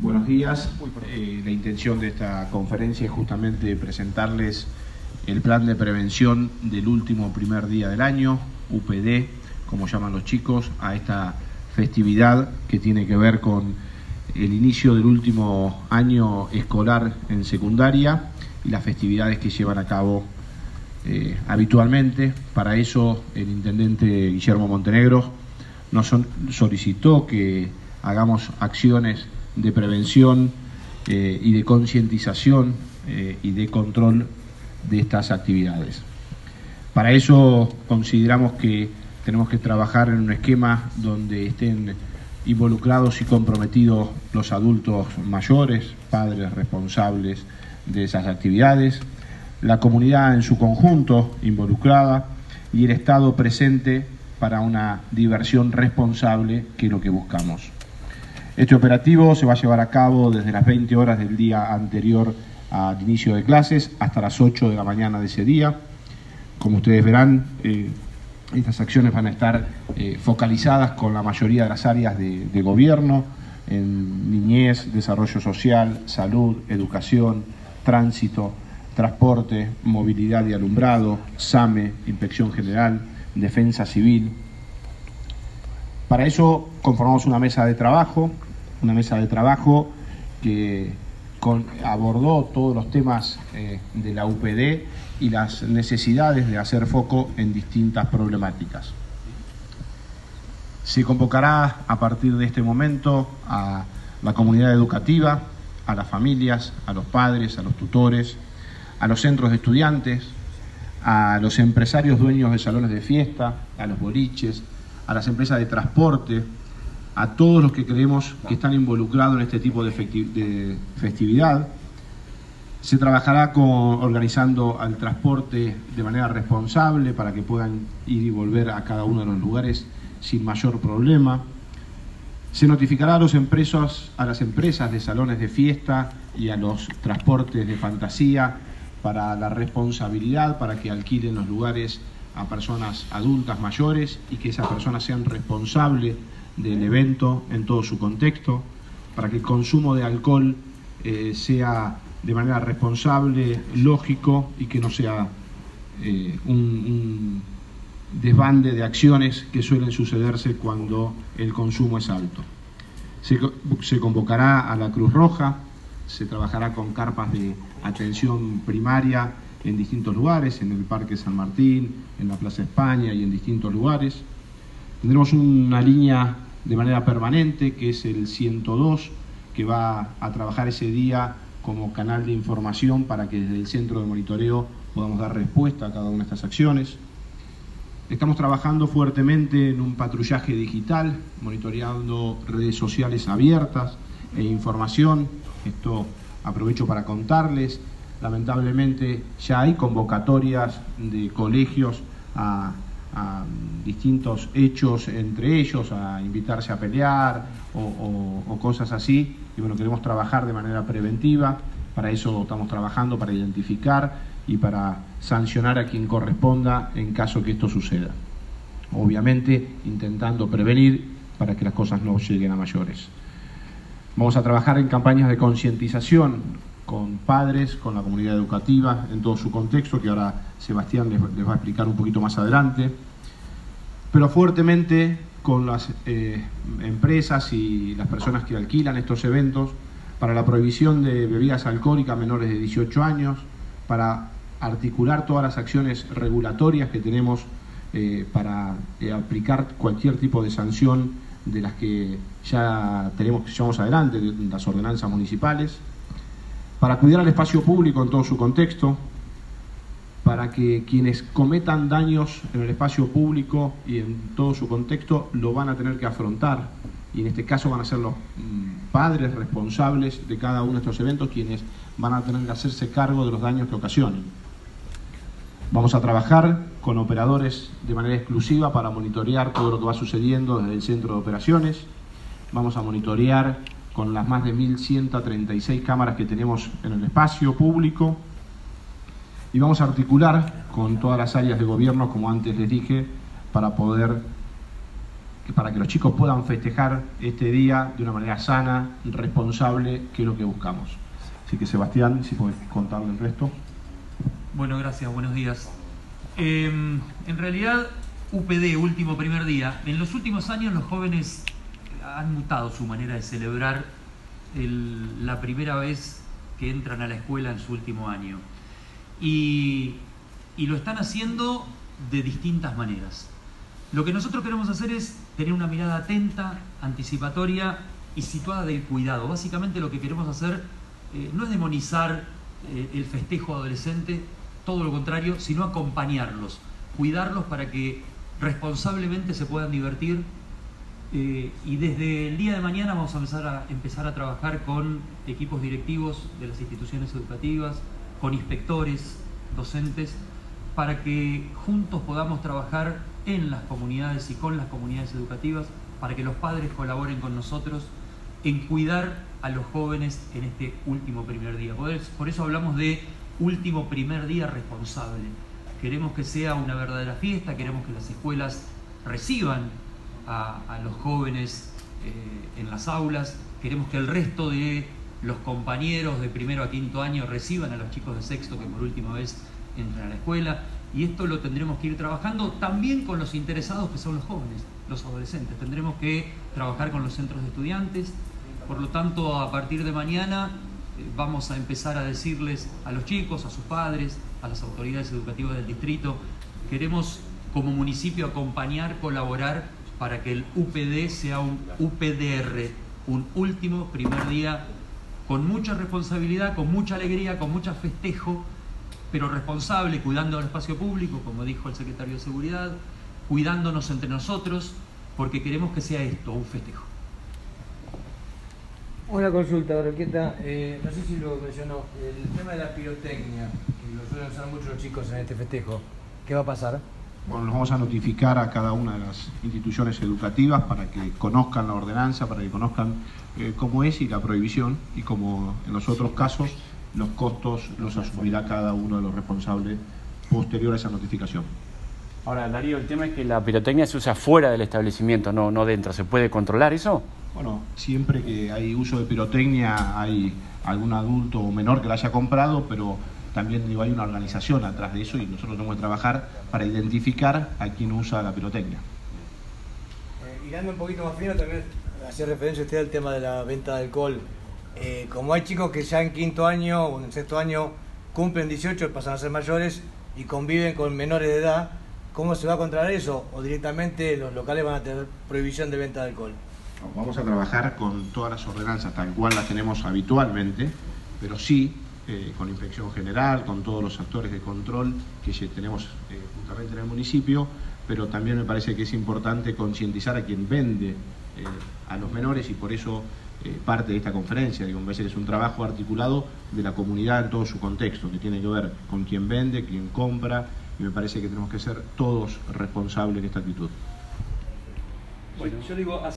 Buenos días. Eh, la intención de esta conferencia es justamente presentarles el plan de prevención del último primer día del año, UPD, como llaman los chicos, a esta festividad que tiene que ver con el inicio del último año escolar en secundaria y las festividades que llevan a cabo eh, habitualmente. Para eso el intendente Guillermo Montenegro nos solicitó que hagamos acciones de prevención eh, y de concientización eh, y de control de estas actividades. Para eso consideramos que tenemos que trabajar en un esquema donde estén involucrados y comprometidos los adultos mayores, padres responsables de esas actividades, la comunidad en su conjunto involucrada y el Estado presente para una diversión responsable, que es lo que buscamos. Este operativo se va a llevar a cabo desde las 20 horas del día anterior al inicio de clases hasta las 8 de la mañana de ese día. Como ustedes verán, eh, estas acciones van a estar eh, focalizadas con la mayoría de las áreas de, gobierno, en niñez, desarrollo social, salud, educación, tránsito, transporte, movilidad y alumbrado, SAME, inspección general, defensa civil. Para eso conformamos una mesa de trabajo, una mesa de trabajo que abordó todos los temas eh, de la UPD y las necesidades de hacer foco en distintas problemáticas. Se convocará a partir de este momento a la comunidad educativa, a las familias, a los padres, a los tutores, a los centros de estudiantes, a los empresarios dueños de salones de fiesta, a los boliches, a las empresas de transporte, a todos los que creemos que están involucrados en este tipo de, festividad. Se trabajará organizando al transporte de manera responsable para que puedan ir y volver a cada uno de los lugares sin mayor problema. Se notificará a, los empresas, a las empresas de salones de fiesta y a los transportes de fantasía para la responsabilidad, para que alquilen los lugares a personas adultas mayores y que esas personas sean responsables del evento en todo su contexto, para que el consumo de alcohol eh, sea de manera responsable, lógico y que no sea eh, un, desbande de acciones que suelen sucederse cuando el consumo es alto. Se, se, convocará a la Cruz Roja, se trabajará con carpas de atención primaria en distintos lugares, en el Parque San Martín, en la Plaza España y en distintos lugares. Tendremos una línea de manera permanente, que es el 102, que va a trabajar ese día como canal de información para que desde el centro de monitoreo podamos dar respuesta a cada una de estas acciones. Estamos trabajando fuertemente en un patrullaje digital, monitoreando redes sociales abiertas e información. Esto aprovecho para contarles. Lamentablemente ya hay convocatorias de colegios a a distintos hechos entre ellos, a invitarse a pelear o, cosas así. Y bueno, queremos trabajar de manera preventiva, para eso estamos trabajando, para identificar y para sancionar a quien corresponda en caso que esto suceda. Obviamente intentando prevenir para que las cosas no lleguen a mayores. Vamos a trabajar en campañas de concientización con padres, con la comunidad educativa, en todo su contexto, que ahora Sebastián les, va a explicar un poquito más adelante, pero fuertemente con las eh, empresas y las personas que alquilan estos eventos para la prohibición de bebidas alcohólicas a menores de 18 años, para articular todas las acciones regulatorias que tenemos eh, para eh, aplicar cualquier tipo de sanción de las que ya tenemos que llevamos adelante, las ordenanzas municipales, para cuidar al espacio público en todo su contexto, para que quienes cometan daños en el espacio público y en todo su contexto lo van a tener que afrontar. Y en este caso van a ser los mm, padres responsables de cada uno de estos eventos quienes van a tener que hacerse cargo de los daños que ocasionen. Vamos a trabajar con operadores de manera exclusiva para monitorear todo lo que va sucediendo desde el centro de operaciones. Vamos a monitorear con las más de 1.136 cámaras que tenemos en el espacio público y vamos a articular con todas las áreas de gobierno, como antes les dije, para poder para que los chicos puedan festejar este día de una manera sana, responsable, que es lo que buscamos. Así que Sebastián, si puedes contarle el resto. Bueno, gracias, buenos días. Em, en realidad, UPD, último primer día, en los últimos años los jóvenes han mutado su manera de celebrar la primera vez que entran a la escuela en su último año. Y, lo están haciendo de distintas maneras. Lo que nosotros queremos hacer es tener una mirada atenta, anticipatoria y situada del cuidado. Básicamente lo que queremos hacer eh, no es demonizar eh, el festejo adolescente, todo lo contrario, sino acompañarlos, cuidarlos para que responsablemente se puedan divertir. Eh, y desde el día de mañana vamos a empezar, a empezar a trabajar con equipos directivos de las instituciones educativas, con inspectores, docentes, para que juntos podamos trabajar en las comunidades y con las comunidades educativas, para que los padres colaboren con nosotros en cuidar a los jóvenes en este último primer día. Por eso hablamos de último primer día responsable. Queremos que sea una verdadera fiesta, queremos que las escuelas reciban a, los jóvenes eh, en las aulas, queremos que el resto de los compañeros de primero a quinto año reciban a los chicos de sexto que por última vez entran a la escuela. Y esto lo tendremos que ir trabajando también con los interesados que son los jóvenes, los adolescentes. Tendremos que trabajar con los centros de estudiantes. Por lo tanto, a partir de mañana eh, vamos a empezar a decirles a los chicos, a sus padres, a las autoridades educativas del distrito, queremos como municipio acompañar, colaborar para que el UPD sea un UPDR, un último primer día con mucha responsabilidad, con mucha alegría, con mucho festejo pero responsable, cuidando del espacio público, como dijo el secretario de Seguridad, cuidándonos entre nosotros, porque queremos que sea esto, un festejo. Una consulta, Roqueta, eh, no sé si lo mencionó, el tema de la pirotecnia, que lo suelen usar muchos chicos en este festejo, ¿qué va a pasar? Bueno, nos vamos a notificar a cada una de las instituciones educativas para que conozcan la ordenanza, para que conozcan eh, cómo es y la prohibición, y como en los otros casos, los costos los asumirá cada uno de los responsables posterior a esa notificación. Ahora, Darío, el tema es que la pirotecnia se usa fuera del establecimiento, no, no dentro. ¿Se puede controlar eso? Bueno, siempre que hay uso de pirotecnia hay algún adulto o menor que la haya comprado, pero también hay una organización atrás de eso y nosotros tenemos que trabajar para identificar a quien usa la pirotecnia. Eh, y un poquito más fino, también hacía referencia usted al tema de la venta de alcohol. Eh, como hay chicos que ya en quinto año o en sexto año cumplen 18, pasan a ser mayores y conviven con menores de edad, ¿cómo se va a controlar eso? ¿O directamente los locales van a tener prohibición de venta de alcohol? Vamos a trabajar con todas las ordenanzas tal cual las tenemos habitualmente, pero sí eh, con inspección general, con todos los actores de control que tenemos eh, justamente en el municipio, pero también me parece que es importante concientizar a quien vende a los menores y por eso eh, parte de esta conferencia. Digo, que es un trabajo articulado de la comunidad en todo su contexto, que tiene que ver con quien vende, quien compra, y me parece que tenemos que ser todos responsables de esta actitud. Bueno, yo digo,